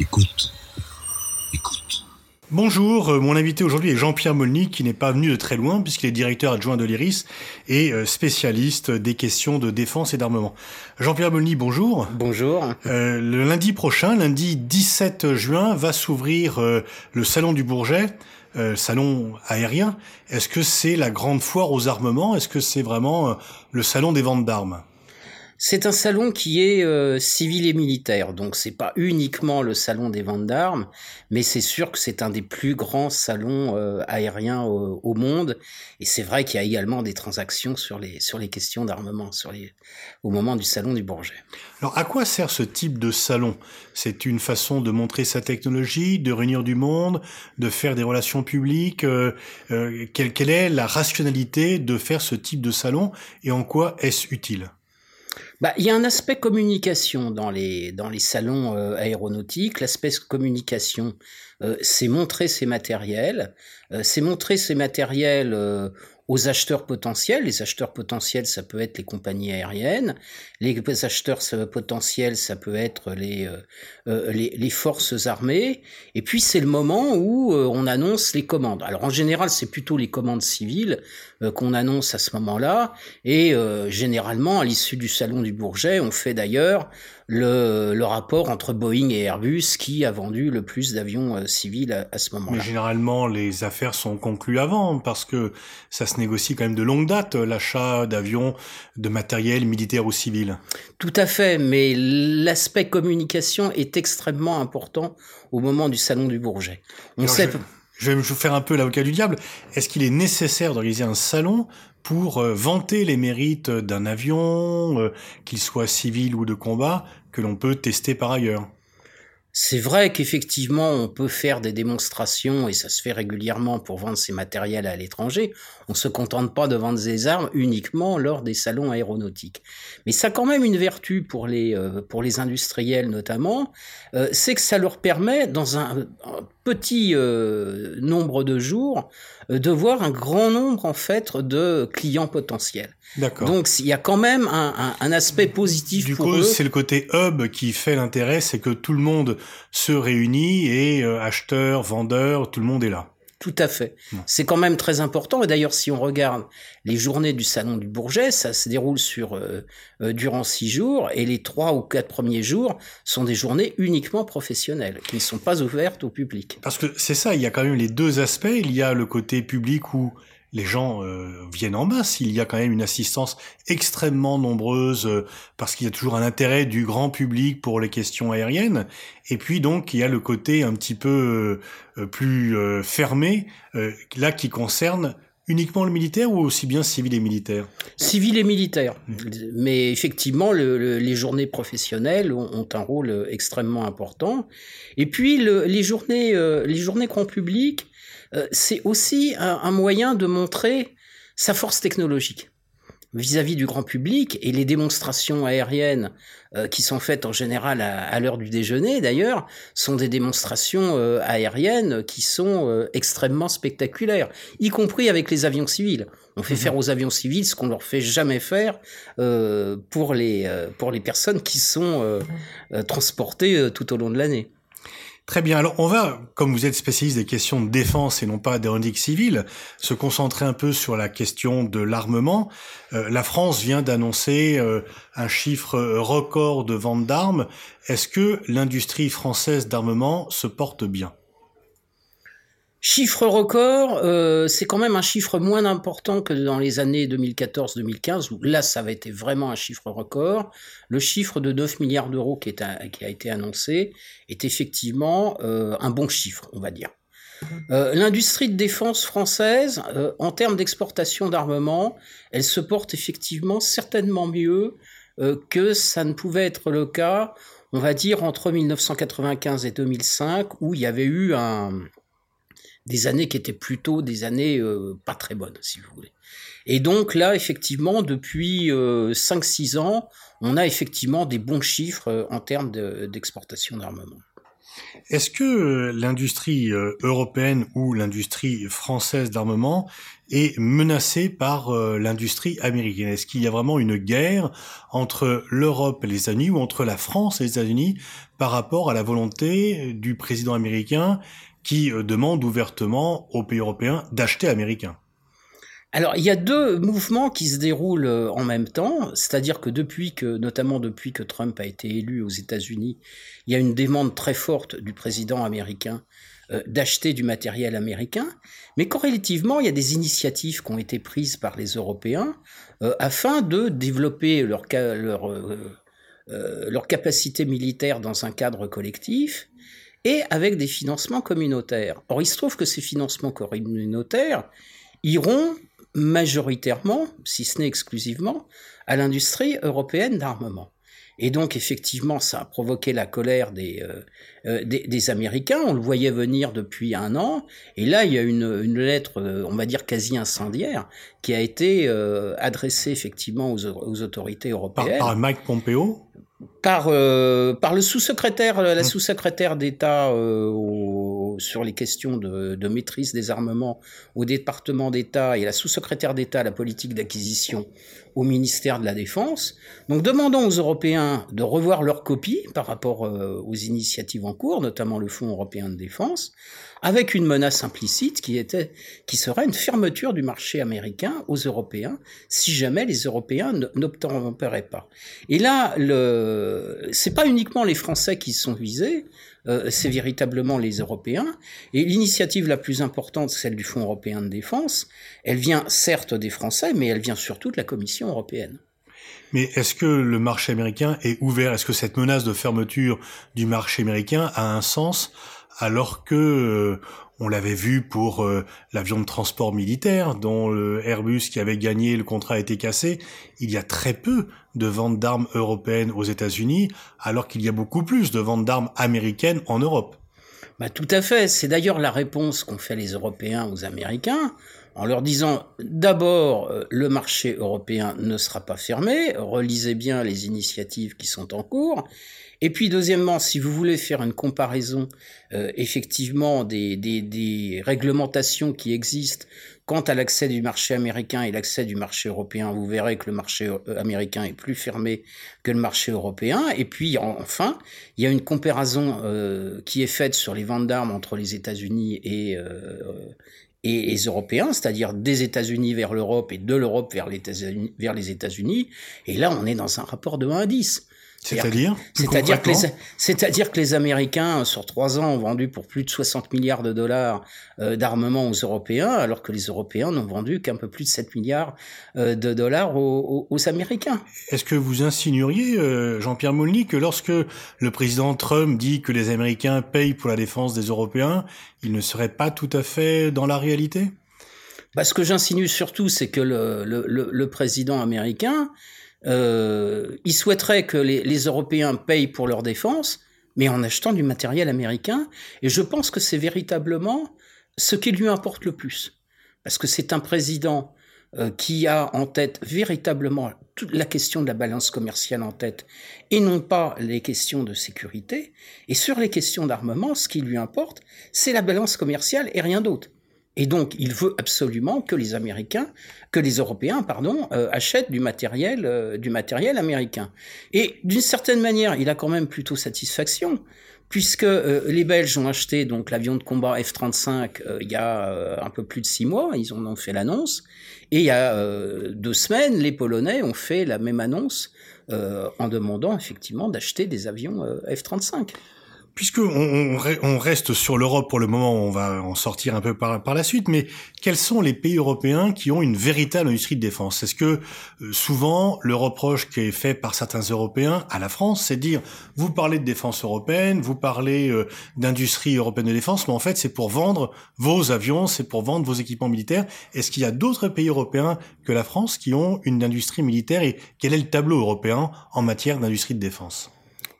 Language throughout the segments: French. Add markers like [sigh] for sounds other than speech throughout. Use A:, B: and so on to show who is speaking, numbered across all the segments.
A: Écoute. Écoute.
B: Bonjour, euh, mon invité aujourd'hui est Jean-Pierre Molny qui n'est pas venu de très loin puisqu'il est directeur adjoint de l'IRIS et euh, spécialiste des questions de défense et d'armement. Jean-Pierre Molny, bonjour.
C: Bonjour.
B: Euh, le lundi prochain, lundi 17 juin, va s'ouvrir euh, le Salon du Bourget, euh, salon aérien. Est-ce que c'est la grande foire aux armements? Est-ce que c'est vraiment euh, le salon des ventes d'armes?
C: C'est un salon qui est euh, civil et militaire, donc c'est pas uniquement le salon des ventes d'armes, mais c'est sûr que c'est un des plus grands salons euh, aériens au, au monde. Et c'est vrai qu'il y a également des transactions sur les sur les questions d'armement, les au moment du salon du Bourget.
B: Alors, à quoi sert ce type de salon? C'est une façon de montrer sa technologie, de réunir du monde, de faire des relations publiques. euh, euh, quelle, quelle est la rationalité de faire ce type de salon et en quoi est-ce utile?
C: Bah, il y a un aspect communication dans les, dans les salons euh, aéronautiques. L'aspect communication, euh, c'est montrer ses matériels, euh, c'est montrer ses matériels euh, aux acheteurs potentiels. Les acheteurs potentiels, ça peut être les compagnies aériennes. Les acheteurs euh, potentiels, ça peut être les, euh, euh, les, les forces armées. Et puis, c'est le moment où euh, on annonce les commandes. Alors, en général, c'est plutôt les commandes civiles qu'on annonce à ce moment-là. Et généralement, à l'issue du salon du Bourget, on fait d'ailleurs le, le rapport entre Boeing et Airbus qui a vendu le plus d'avions civils à, à ce
B: Mais
C: moment-là.
B: généralement, les affaires sont conclues avant parce que ça se négocie quand même de longue date, l'achat d'avions, de matériel militaire ou civil.
C: Tout à fait, mais l'aspect communication est extrêmement important au moment du salon du Bourget. On
B: Alors,
C: sait.
B: je, je vais me faire un peu l'avocat du diable. Est-ce qu'il est nécessaire d'organiser un salon pour euh, vanter les mérites d'un avion, euh, qu'il soit civil ou de combat, que l'on peut tester par ailleurs?
C: C'est vrai qu'effectivement, on peut faire des démonstrations, et ça se fait régulièrement pour vendre ses matériels à l'étranger. On se contente pas de vendre des armes uniquement lors des salons aéronautiques. Mais ça a quand même une vertu pour les, euh, pour les industriels notamment, euh, c'est que ça leur permet, dans un petit euh, nombre de jours, euh, de voir un grand nombre en fait de clients potentiels.
B: D'accord.
C: Donc il y a quand même un, un, un aspect positif
B: Du
C: pour
B: coup,
C: eux.
B: c'est le côté hub qui fait l'intérêt, c'est que tout le monde se réunit et euh, acheteurs, vendeurs, tout le monde est là.
C: Tout à fait. C'est quand même très important. Et d'ailleurs, si on regarde les journées du Salon du Bourget, ça se déroule sur euh, euh, durant six jours, et les trois ou quatre premiers jours sont des journées uniquement professionnelles, qui ne sont pas ouvertes au public.
B: Parce que c'est ça, il y a quand même les deux aspects. Il y a le côté public où les gens euh, viennent en masse. Il y a quand même une assistance extrêmement nombreuse euh, parce qu'il y a toujours un intérêt du grand public pour les questions aériennes. Et puis donc il y a le côté un petit peu euh, plus euh, fermé, euh, là qui concerne uniquement le militaire ou aussi bien civil et militaire?
C: Civil et militaire. Mais effectivement, le- le- les journées professionnelles ont, ont un rôle euh, extrêmement important. Et puis, le- les, journées, euh, les journées grand public, euh, c'est aussi un, un moyen de montrer sa force technologique vis-à-vis du grand public et les démonstrations aériennes euh, qui sont faites en général à, à l'heure du déjeuner d'ailleurs sont des démonstrations euh, aériennes qui sont euh, extrêmement spectaculaires y compris avec les avions civils. On fait
B: Mhm.
C: faire aux avions civils ce qu'on leur fait jamais faire euh, pour les euh, pour les personnes qui sont euh, euh, transportées euh, tout au long de l'année
B: Très bien. Alors, on va, comme vous êtes spécialiste des questions de défense et non pas d'aéronautique civile, se concentrer un peu sur la question de l'armement. Euh, la France vient d'annoncer euh, un chiffre record de vente d'armes. Est-ce que l'industrie française d'armement se porte bien?
C: Chiffre record, euh, c'est quand même un chiffre moins important que dans les années 2014-2015, où là, ça avait été vraiment un chiffre record. Le chiffre de 9 milliards d'euros qui, qui a été annoncé est effectivement euh, un bon chiffre, on va dire. Euh, L'industrie de défense française, euh, en termes d'exportation d'armement, elle se porte effectivement certainement mieux euh, que ça ne pouvait être le cas, on va dire, entre 1995 et 2005, où il y avait eu un des années qui étaient plutôt des années euh, pas très bonnes, si vous voulez. Et donc là, effectivement, depuis euh, 5-6 ans, on a effectivement des bons chiffres euh, en termes de- d'exportation d'armement.
B: Est-ce que l'industrie européenne ou l'industrie française d'armement est menacée par l'industrie américaine? Est-ce qu'il y a vraiment une guerre entre l'Europe et les États-Unis ou entre la France et les États-Unis par rapport à la volonté du président américain qui demande ouvertement aux pays européens d'acheter américain.
C: Alors, il y a deux mouvements qui se déroulent euh, en même temps, c'est-à-dire que depuis que, notamment depuis que Trump a été élu aux États-Unis, il y a une demande très forte du président américain euh, d'acheter du matériel américain, mais corrélativement, il y a des initiatives qui ont été prises par les Européens euh, afin de développer leur, leur, leur capacité militaire dans un cadre collectif et avec des financements communautaires. Or, il se trouve que ces financements communautaires iront majoritairement, si ce n'est exclusivement, à l'industrie européenne d'armement. Et donc, effectivement, ça a provoqué la colère des, euh, euh, des, Américains. On le voyait venir depuis un an. Et là, il y a une, une lettre, euh, on va dire quasi incendiaire, qui a été adressée effectivement aux, aux autorités européennes.
B: Par, par Mike Pompeo?
C: Par, par le sous-secrétaire, la mmh. sous-secrétaire d'État sur les questions de, maîtrise des armements au département d'État et la sous-secrétaire d'État à la politique d'acquisition au ministère de la Défense. Donc demandons aux Européens de revoir leur copie par rapport euh, aux initiatives en cours, notamment le Fonds européen de défense, avec une menace implicite qui était, qui serait une fermeture du marché américain aux Européens si jamais les Européens n'obtempéraient pas. Et là, le, c'est pas uniquement les Français qui sont visés, euh, c'est véritablement les Européens. Et l'initiative la plus importante, celle du Fonds européen de défense, elle vient certes des Français, mais elle vient surtout de la Commission européenne.
B: Mais est-ce que le marché américain est ouvert? Est-ce que cette menace de fermeture du marché américain a un sens? Alors que euh, on l'avait vu pour euh, l'avion de transport militaire dont le Airbus qui avait gagné le contrat a été cassé. Il y a très peu de ventes d'armes européennes aux États-Unis, alors qu'il y a beaucoup plus de ventes d'armes américaines en Europe.
C: Bah, tout à fait. C'est d'ailleurs la réponse qu'ont fait les Européens aux Américains en leur disant d'abord euh, le marché européen ne sera pas fermé, relisez bien les initiatives qui sont en cours, et puis deuxièmement, si vous voulez faire une comparaison euh, effectivement des, des, des, réglementations qui existent quant à l'accès du marché américain et l'accès du marché européen, vous verrez que le marché euh, américain est plus fermé que le marché européen. Et puis enfin, il y a une comparaison euh, qui est faite sur les ventes d'armes entre les États-Unis et, euh, et les Européens, c'est-à-dire des États-Unis vers l'Europe et de l'Europe vers, vers les États-Unis. Et là, on est dans un rapport de 1 à 10.
B: C'est-à-dire
C: C'est-à-dire que, les, c'est-à-dire que les Américains, sur trois ans, ont vendu pour plus de 60 milliards de dollars euh, d'armement aux Européens, alors que les Européens n'ont vendu qu'un peu plus de 7 milliards euh, de dollars aux, aux, Américains.
B: Est-ce que vous insinueriez, euh, Jean-Pierre Molny, que lorsque le président Trump dit que les Américains payent pour la défense des Européens, il ne serait pas tout à fait dans la réalité?
C: Bah, Ce que j'insinue surtout, c'est que le, le, le, le président américain euh, il souhaiterait que les, les, Européens payent pour leur défense, mais en achetant du matériel américain. Et je pense que c'est véritablement ce qui lui importe le plus. Parce que c'est un président euh, qui a en tête véritablement toute la question de la balance commerciale en tête, et non pas les questions de sécurité. Et sur les questions d'armement, ce qui lui importe, c'est la balance commerciale et rien d'autre. Et donc, il veut absolument que les Américains, que les Européens, pardon, euh, achètent du matériel, euh, du matériel américain. Et d'une certaine manière, il a quand même plutôt satisfaction, puisque euh, les Belges ont acheté donc l'avion de combat F-35 il y a un peu plus de six mois, ils en ont fait l'annonce, et il y a deux semaines, les Polonais ont fait la même annonce en demandant effectivement d'acheter des avions F-35.
B: Puisque on, on, reste sur l'Europe pour le moment, on va en sortir un peu par, par, la suite, mais quels sont les pays européens qui ont une véritable industrie de défense? Est-ce que euh, souvent le reproche qui est fait par certains Européens à la France, c'est de dire vous parlez de défense européenne, vous parlez euh, d'industrie européenne de défense, mais en fait c'est pour vendre vos avions, c'est pour vendre vos équipements militaires. Est-ce qu'il y a d'autres pays européens que la France qui ont une industrie militaire et quel est le tableau européen en matière d'industrie de défense?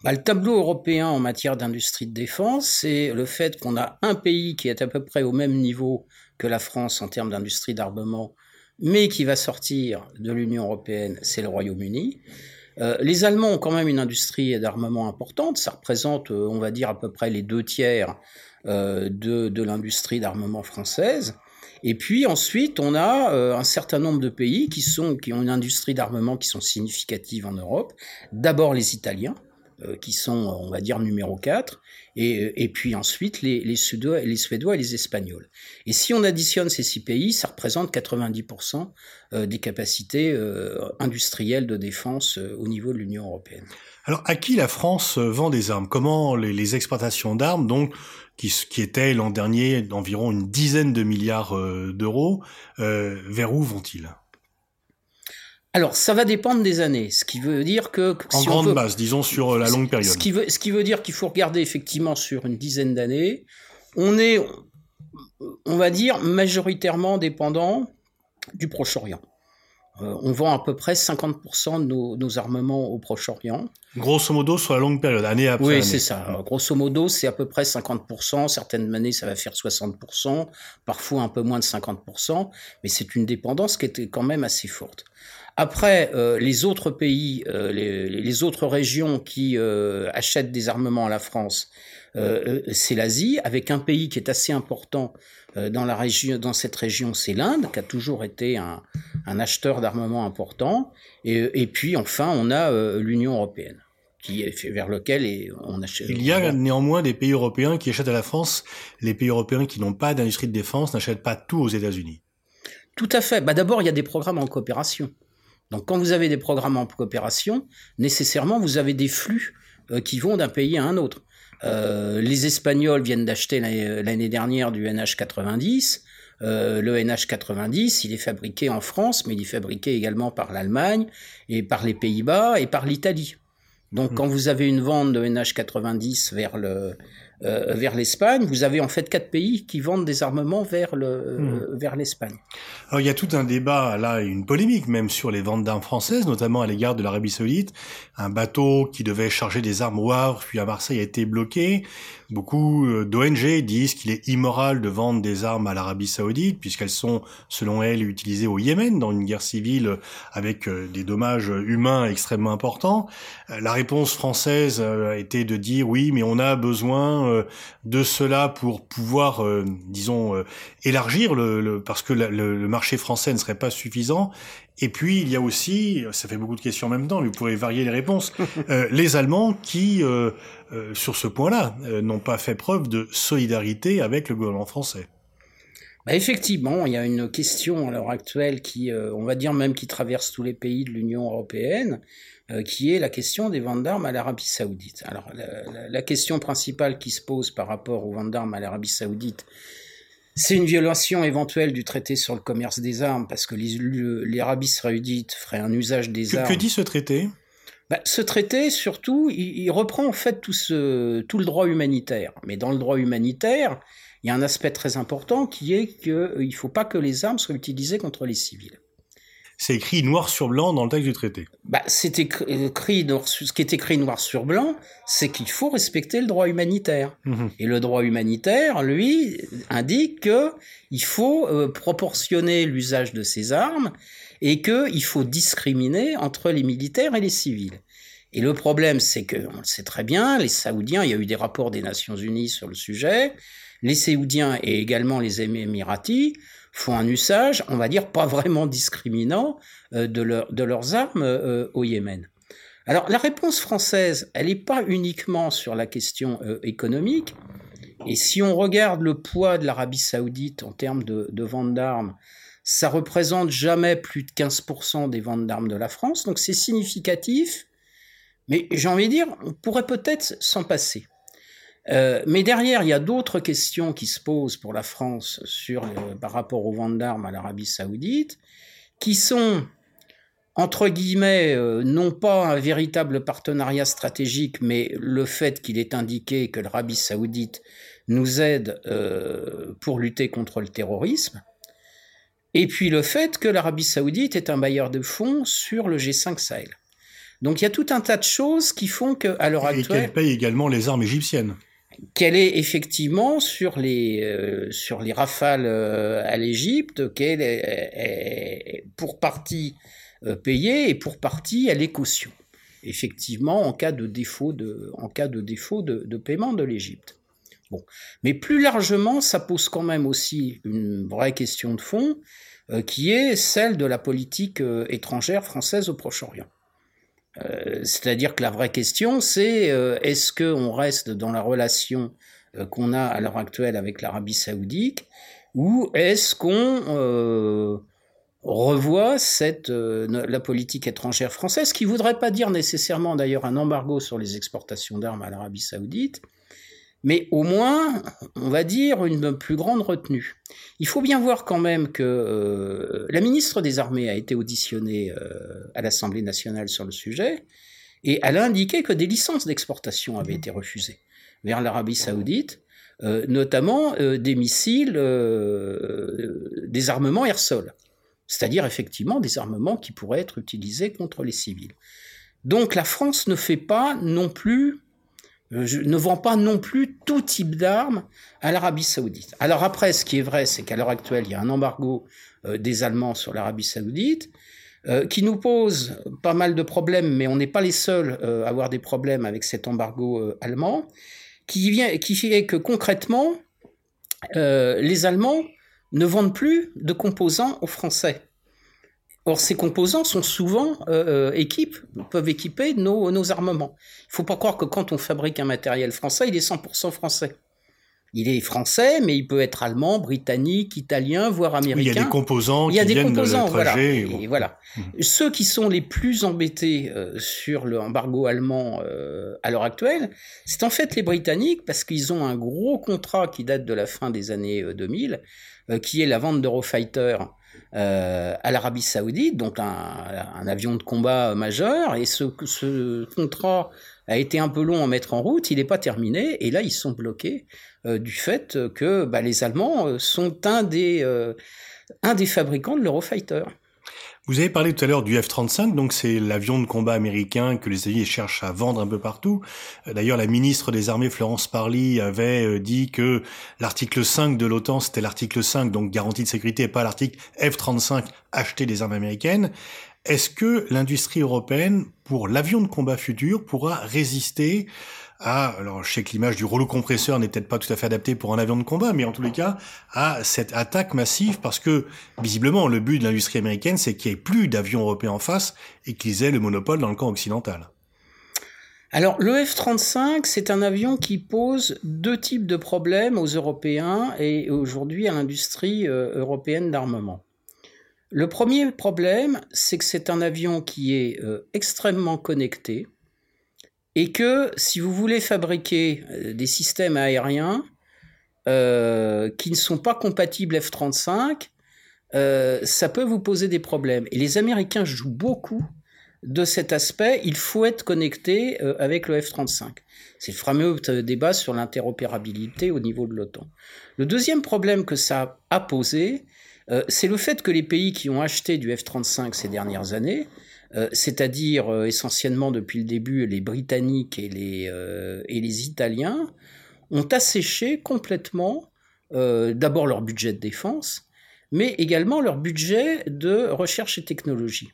C: Bah, le tableau européen en matière d'industrie de défense, c'est le fait qu'on a un pays qui est à peu près au même niveau que la France en termes d'industrie d'armement, mais qui va sortir de l'Union européenne, c'est le Royaume-Uni. Euh, les Allemands ont quand même une industrie d'armement importante. Ça représente, euh, on va dire, à peu près les deux tiers euh, de, l'industrie d'armement française. Et puis ensuite, on a un certain nombre de pays qui, sont, qui ont une industrie d'armement qui sont significatives en Europe. D'abord les Italiens, qui sont, on va dire, numéro 4, et, et puis ensuite les, les, Suédois, les Suédois et les Espagnols. Et si on additionne ces six pays, ça représente 90% euh, des capacités industrielles de défense au niveau de l'Union européenne.
B: Alors, à qui la France vend des armes? Comment les, les exportations d'armes, donc qui, qui était l'an dernier d'environ une dizaine de milliards euh, d'euros, euh, vers où vont-ils?
C: Alors, ça va dépendre des années, ce qui veut dire que...
B: En grande veut, base, disons sur euh, la longue période.
C: Ce qui veut, ce qui veut dire qu'il faut regarder effectivement sur une dizaine d'années. On est, on va dire, majoritairement dépendant du Proche-Orient. Euh, on vend à peu près 50% de nos, nos, armements au Proche-Orient.
B: Grosso modo, sur la longue période, année après
C: oui,
B: année.
C: Oui, c'est ça. Grosso modo, c'est à peu près 50%. Certaines années, ça va faire 60%, parfois un peu moins de 50%, mais c'est une dépendance qui était quand même assez forte. Après, euh, les autres pays, euh, les, les, autres régions qui euh, achètent des armements à la France, c'est l'Asie, avec un pays qui est assez important dans, la région, dans cette région, c'est l'Inde, qui a toujours été un, un acheteur d'armement important. Et, et, puis, enfin, on a l'Union européenne qui est vers lequel on achète.
B: Il y a néanmoins des pays européens qui achètent à la France. Les pays européens qui n'ont pas d'industrie de défense n'achètent pas tout aux États-Unis.
C: Tout à fait. Bah, D'abord, il y a des programmes en coopération. Donc quand vous avez des programmes en coopération, nécessairement vous avez des flux euh, qui vont d'un pays à un autre. Euh, les Espagnols viennent d'acheter l'année dernière du NH90. Euh, le NH90, il est fabriqué en France, mais il est fabriqué également par l'Allemagne et par les Pays-Bas et par l'Italie. Donc, mmh. quand vous avez une vente de NH90 vers le euh, vers l'Espagne, vous avez en fait quatre pays qui vendent des armements vers le mmh. vers l'Espagne.
B: Alors, il y a tout un débat là, une polémique même sur les ventes d'armes françaises, notamment à l'égard de l'Arabie Saoudite. Un bateau qui devait charger des armes au Havre puis à Marseille a été bloqué. Beaucoup euh, d'ONG disent qu'il est immoral de vendre des armes à l'Arabie Saoudite puisqu'elles sont, selon elles, utilisées au Yémen dans une guerre civile avec euh, des dommages humains extrêmement importants. La réponse française a été de dire oui, mais on a besoin de cela pour pouvoir, euh, disons, euh, élargir le, le, parce que le, le, marché français ne serait pas suffisant. Et puis il y a aussi, ça fait beaucoup de questions en même temps, mais vous pourrez varier les réponses, [laughs] euh, les Allemands qui, euh, euh, sur ce point-là, n'ont pas fait preuve de solidarité avec le gouvernement français.
C: Bah effectivement, il y a une question à l'heure actuelle qui, on va dire même qui traverse tous les pays de l'Union européenne, euh, qui est la question des ventes d'armes à l'Arabie saoudite. Alors la, la, question principale qui se pose par rapport aux ventes d'armes à l'Arabie saoudite, c'est une violation éventuelle du traité sur le commerce des armes, parce que l'Arabie saoudite ferait un usage des
B: que,
C: armes.
B: Que dit ce traité?
C: Bah, ce traité, surtout, il, il, reprend en fait tout, ce, tout le droit humanitaire. Mais dans le droit humanitaire, il y a un aspect très important qui est qu'il ne faut pas que les armes soient utilisées contre les civils
B: c'est écrit noir sur blanc dans le texte du traité.
C: Bah, c'est écrit, ce qui est écrit noir sur blanc, c'est qu'il faut respecter le droit humanitaire. Mmh. Et le droit humanitaire, lui, indique que il faut euh, proportionner l'usage de ces armes et qu'il faut discriminer entre les militaires et les civils. Et le problème, c'est que, on le sait très bien, les Saoudiens, il y a eu des rapports des Nations Unies sur le sujet, les Saoudiens et également les Émiratis font un usage, on va dire, pas vraiment discriminant euh, de, leur, de, leurs armes euh, au Yémen. Alors la réponse française, elle n'est pas uniquement sur la question euh, économique, et si on regarde le poids de l'Arabie saoudite en termes de, de vente d'armes, ça représente jamais plus de 15% des ventes d'armes de la France, donc c'est significatif, mais j'ai envie de dire, on pourrait peut-être s'en passer. Euh, mais derrière, il y a d'autres questions qui se posent pour la France sur le, par rapport aux ventes d'armes à l'Arabie saoudite, qui sont, entre guillemets, euh, non pas un véritable partenariat stratégique, mais le fait qu'il est indiqué que l'Arabie saoudite nous aide euh, pour lutter contre le terrorisme, et puis le fait que l'Arabie saoudite est un bailleur de fonds sur le G5 Sahel. Donc il y a tout un tas de choses qui font qu'à l'heure actuelle...
B: Et qu'elle paye également les armes égyptiennes
C: qu'elle est effectivement sur les euh, sur les rafales euh, à l'Égypte, qu'elle est, pour partie euh, payée et pour partie elle est caution. effectivement, en cas de défaut de, paiement de l'Égypte. Bon. Mais plus largement, ça pose quand même aussi une vraie question de fond, qui est celle de la politique étrangère française au Proche-Orient. Euh, c'est-à-dire que la vraie question, c'est est-ce qu'on reste dans la relation qu'on a à l'heure actuelle avec l'Arabie saoudite, ou est-ce qu'on revoit euh, la politique étrangère française, qui voudrait pas dire nécessairement d'ailleurs un embargo sur les exportations d'armes à l'Arabie saoudite, mais au moins, on va dire, une plus grande retenue. Il faut bien voir quand même que euh, la ministre des Armées a été auditionnée euh, à l'Assemblée nationale sur le sujet, et elle a indiqué que des licences d'exportation avaient été refusées vers l'Arabie saoudite, notamment des missiles, des armements air-sol c'est-à-dire effectivement des armements qui pourraient être utilisés contre les civils. Donc la France ne fait pas non plus, euh, ne vend pas non plus tout type d'armes à l'Arabie saoudite. Alors après, ce qui est vrai, c'est qu'à l'heure actuelle, il y a un embargo euh, des Allemands sur l'Arabie saoudite, euh, qui nous pose pas mal de problèmes, mais on n'est pas les seuls à avoir des problèmes avec cet embargo allemand, qui, vient, qui fait que concrètement, les Allemands ne vendent plus de composants aux Français. Or, ces composants sont souvent euh, euh peuvent équiper nos, nos armements. Il ne faut pas croire que quand on fabrique un matériel français, il est 100% français. Il est français, mais il peut être allemand, britannique, italien, voire américain.
B: il y a des composants il y a des composants,
C: voilà. Et voilà. Mmh. Ceux qui sont les plus embêtés euh, sur le embargo allemand euh, à l'heure actuelle, c'est en fait les Britanniques, parce qu'ils ont un gros contrat qui date de la fin des années 2000, qui est la vente d'Eurofighter à l'Arabie Saoudite, donc un, avion de combat majeur, et ce, ce contrat a été un peu long à mettre en route, il n'est pas terminé, et là ils sont bloqués euh, du fait que bah, les Allemands euh, sont un des, euh, un des fabricants de l'Eurofighter.
B: Vous avez parlé tout à l'heure du F-35, donc c'est l'avion de combat américain que les Alliés cherchent à vendre un peu partout. D'ailleurs, la ministre des Armées, Florence Parly, avait dit que l'article 5 de l'OTAN, c'était l'article 5, donc garantie de sécurité, et pas l'article F-35, acheter des armes américaines. Est-ce que l'industrie européenne, pour l'avion de combat futur, pourra résister à, alors je sais que l'image du rouleau compresseur n'est peut-être pas tout à fait adaptée pour un avion de combat, mais en tous les cas, à cette attaque massive, parce que visiblement le but de l'industrie américaine, c'est qu'il n'y ait plus d'avions européens en face et qu'ils aient le monopole dans le camp occidental.
C: Alors le F-35, c'est un avion qui pose deux types de problèmes aux Européens et aujourd'hui à l'industrie euh, européenne d'armement. Le premier problème, c'est que c'est un avion qui est euh, extrêmement connecté, et que si vous voulez fabriquer euh, des systèmes aériens euh, qui ne sont pas compatibles F-35, euh, ça peut vous poser des problèmes. Et les Américains jouent beaucoup de cet aspect. Il faut être connecté avec le F-35. C'est le fameux débat sur l'interopérabilité au niveau de l'OTAN. Le deuxième problème que ça a posé, c'est le fait que les pays qui ont acheté du F-35 ces dernières années euh, c'est-à-dire euh, essentiellement depuis le début les Britanniques et les, euh, et les Italiens, ont asséché complètement d'abord leur budget de défense, mais également leur budget de recherche et technologie.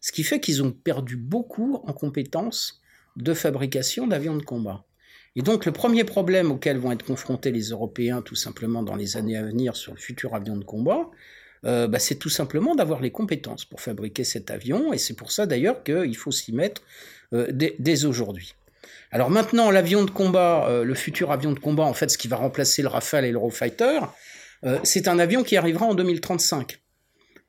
C: Ce qui fait qu'ils ont perdu beaucoup en compétences de fabrication d'avions de combat. Et donc le premier problème auquel vont être confrontés les Européens tout simplement dans les années à venir sur le futur avion de combat, euh, bah, c'est tout simplement d'avoir les compétences pour fabriquer cet avion, et c'est pour ça d'ailleurs qu'il faut s'y mettre euh, dès, aujourd'hui. Alors maintenant, l'avion de combat, euh, le futur avion de combat, en fait, ce qui va remplacer le Rafale et l'Eurofighter, c'est un avion qui arrivera en 2035.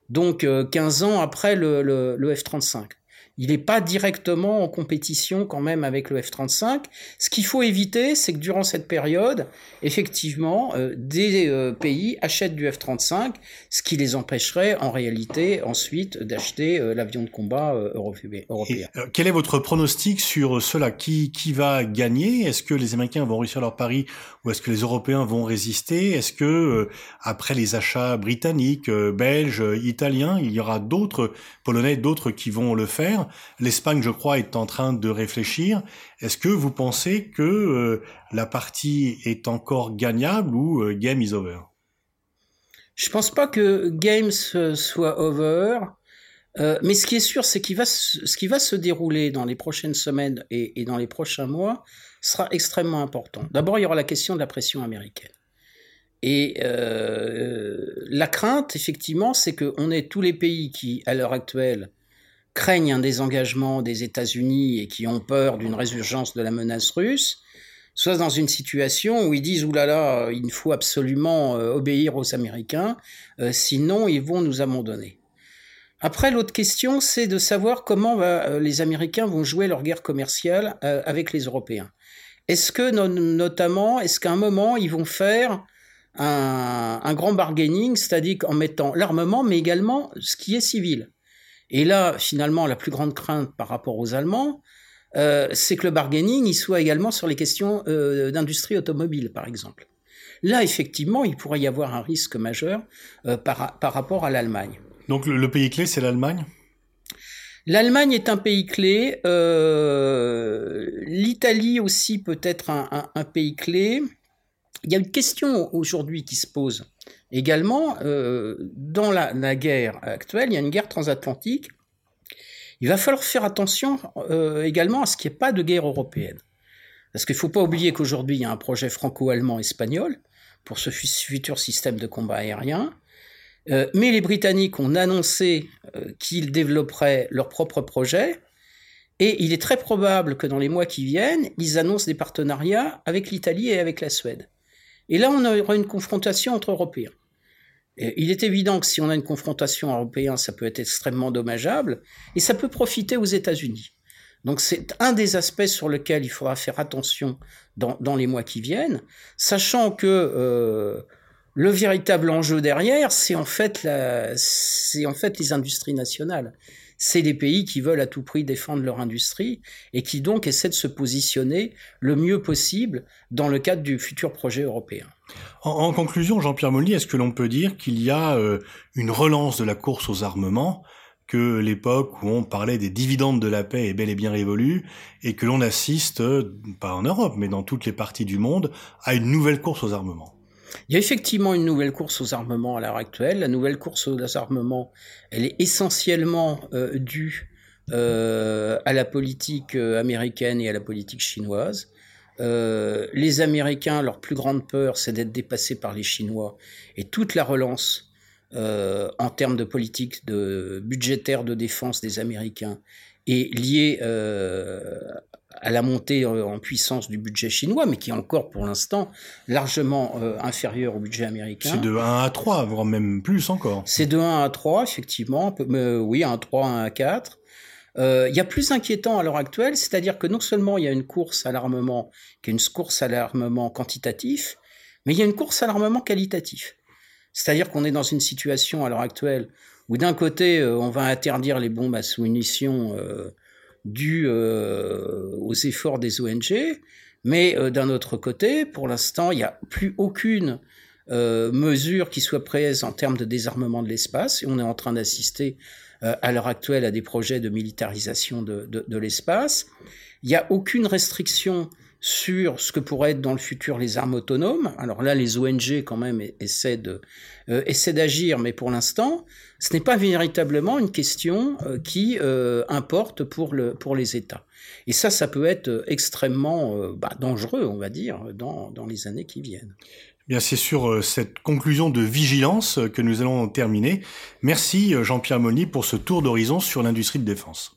C: Donc 15 ans après le, le F-35 il n'est pas directement en compétition quand même avec le F-35. Ce qu'il faut éviter, c'est que durant cette période, effectivement, euh, des euh, pays achètent du F-35, ce qui les empêcherait en réalité ensuite d'acheter euh, l'avion de combat européen.
B: quel est votre pronostic sur cela? Qui, qui va gagner? Est-ce que les Américains vont réussir leur pari ou est-ce que les Européens vont résister? Est-ce que après les achats britanniques, belges, italiens, il y aura d'autres Polonais, d'autres qui vont le faire? L'Espagne, je crois, est en train de réfléchir. Est-ce que vous pensez que euh, la partie est encore gagnable ou euh, game is over?
C: Je pense pas que game soit over. Euh, mais ce qui est sûr, c'est qu'il va ce qui va se dérouler dans les prochaines semaines et, dans les prochains mois sera extrêmement important. D'abord, il y aura la question de la pression américaine. Et euh, la crainte, effectivement, c'est qu'on ait tous les pays qui, à l'heure actuelle, craignent un désengagement des États-Unis et qui ont peur d'une résurgence de la menace russe, soit dans une situation où ils disent oulala, il faut absolument euh, obéir aux Américains, euh, sinon ils vont nous abandonner. Après, l'autre question, c'est de savoir comment euh, les Américains vont jouer leur guerre commerciale avec les Européens. Est-ce que notamment, est-ce qu'à un moment ils vont faire un grand bargaining, c'est-à-dire en mettant l'armement, mais également ce qui est civil? Et là, finalement, la plus grande crainte par rapport aux Allemands, euh, c'est que le bargaining il soit également sur les questions euh, d'industrie automobile, par exemple. Là, effectivement, il pourrait y avoir un risque majeur euh, par, par, rapport à l'Allemagne.
B: Donc le, pays clé, c'est l'Allemagne?
C: L'Allemagne est un pays clé. L'Italie aussi peut être un, un, un, pays clé. Il y a une question aujourd'hui qui se pose également. dans la, guerre actuelle, il y a une guerre transatlantique il va falloir faire attention euh, également à ce qu'il n'y ait pas de guerre européenne. Parce qu'il ne faut pas oublier qu'aujourd'hui, il y a un projet franco-allemand-espagnol pour ce futur système de combat aérien. Euh, mais les Britanniques ont annoncé euh, qu'ils développeraient leur propre projet. Et il est très probable que dans les mois qui viennent, ils annoncent des partenariats avec l'Italie et avec la Suède. Et là, on aura une confrontation entre Européens. Il est évident que si on a une confrontation européenne, ça peut être extrêmement dommageable et ça peut profiter aux États-Unis. Donc c'est un des aspects sur lesquels il faudra faire attention dans, les mois qui viennent, sachant que euh, le véritable enjeu derrière, c'est en fait les industries nationales c'est les pays qui veulent à tout prix défendre leur industrie et qui donc essaient de se positionner le mieux possible dans le cadre du futur projet européen.
B: En, conclusion, Jean-Pierre Molly, est-ce que l'on peut dire qu'il y a euh, une relance de la course aux armements que l'époque où on parlait des dividendes de la paix est bel et bien révolue et que l'on assiste, euh, pas en Europe, mais dans toutes les parties du monde, à une nouvelle course aux armements?
C: Il y a effectivement une nouvelle course aux armements à l'heure actuelle. La nouvelle course aux armements, elle est essentiellement euh, due euh, à la politique euh, américaine et à la politique chinoise. les Américains, leur plus grande peur, c'est d'être dépassés par les Chinois. Et toute la relance en termes de politique budgétaire de défense des Américains est liée à la montée en puissance du budget chinois, mais qui est encore pour l'instant largement euh, inférieur au budget américain.
B: C'est de 1 à 3, voire même plus encore.
C: C'est de 1 à 3, effectivement, mais, oui, 1 à 3, 1 à 4. Euh, il y a plus inquiétant à l'heure actuelle, c'est-à-dire que non seulement il y a une course à l'armement, qui est une course à l'armement quantitatif, mais il y a une course à l'armement qualitatif. C'est-à-dire qu'on est dans une situation à l'heure actuelle où d'un côté, euh, on va interdire les bombes à sous-munitions euh, dû euh, aux efforts des ONG, mais euh, d'un autre côté, pour l'instant, il n'y a plus aucune euh, mesure qui soit prise en termes de désarmement de l'espace, et on est en train d'assister à l'heure actuelle à des projets de militarisation de, de, de l'espace. Il n'y a aucune restriction sur ce que pourraient être dans le futur les armes autonomes. Alors là, les ONG quand même euh, essaient d'agir, mais pour l'instant, ce n'est pas véritablement une question euh, qui euh, importe pour le pour les États. Et ça, ça peut être extrêmement bah, dangereux, on va dire, dans, dans les années qui viennent.
B: Bien, c'est sur cette conclusion de vigilance que nous allons terminer. Merci Jean-Pierre Moni pour ce tour d'horizon sur l'industrie de défense.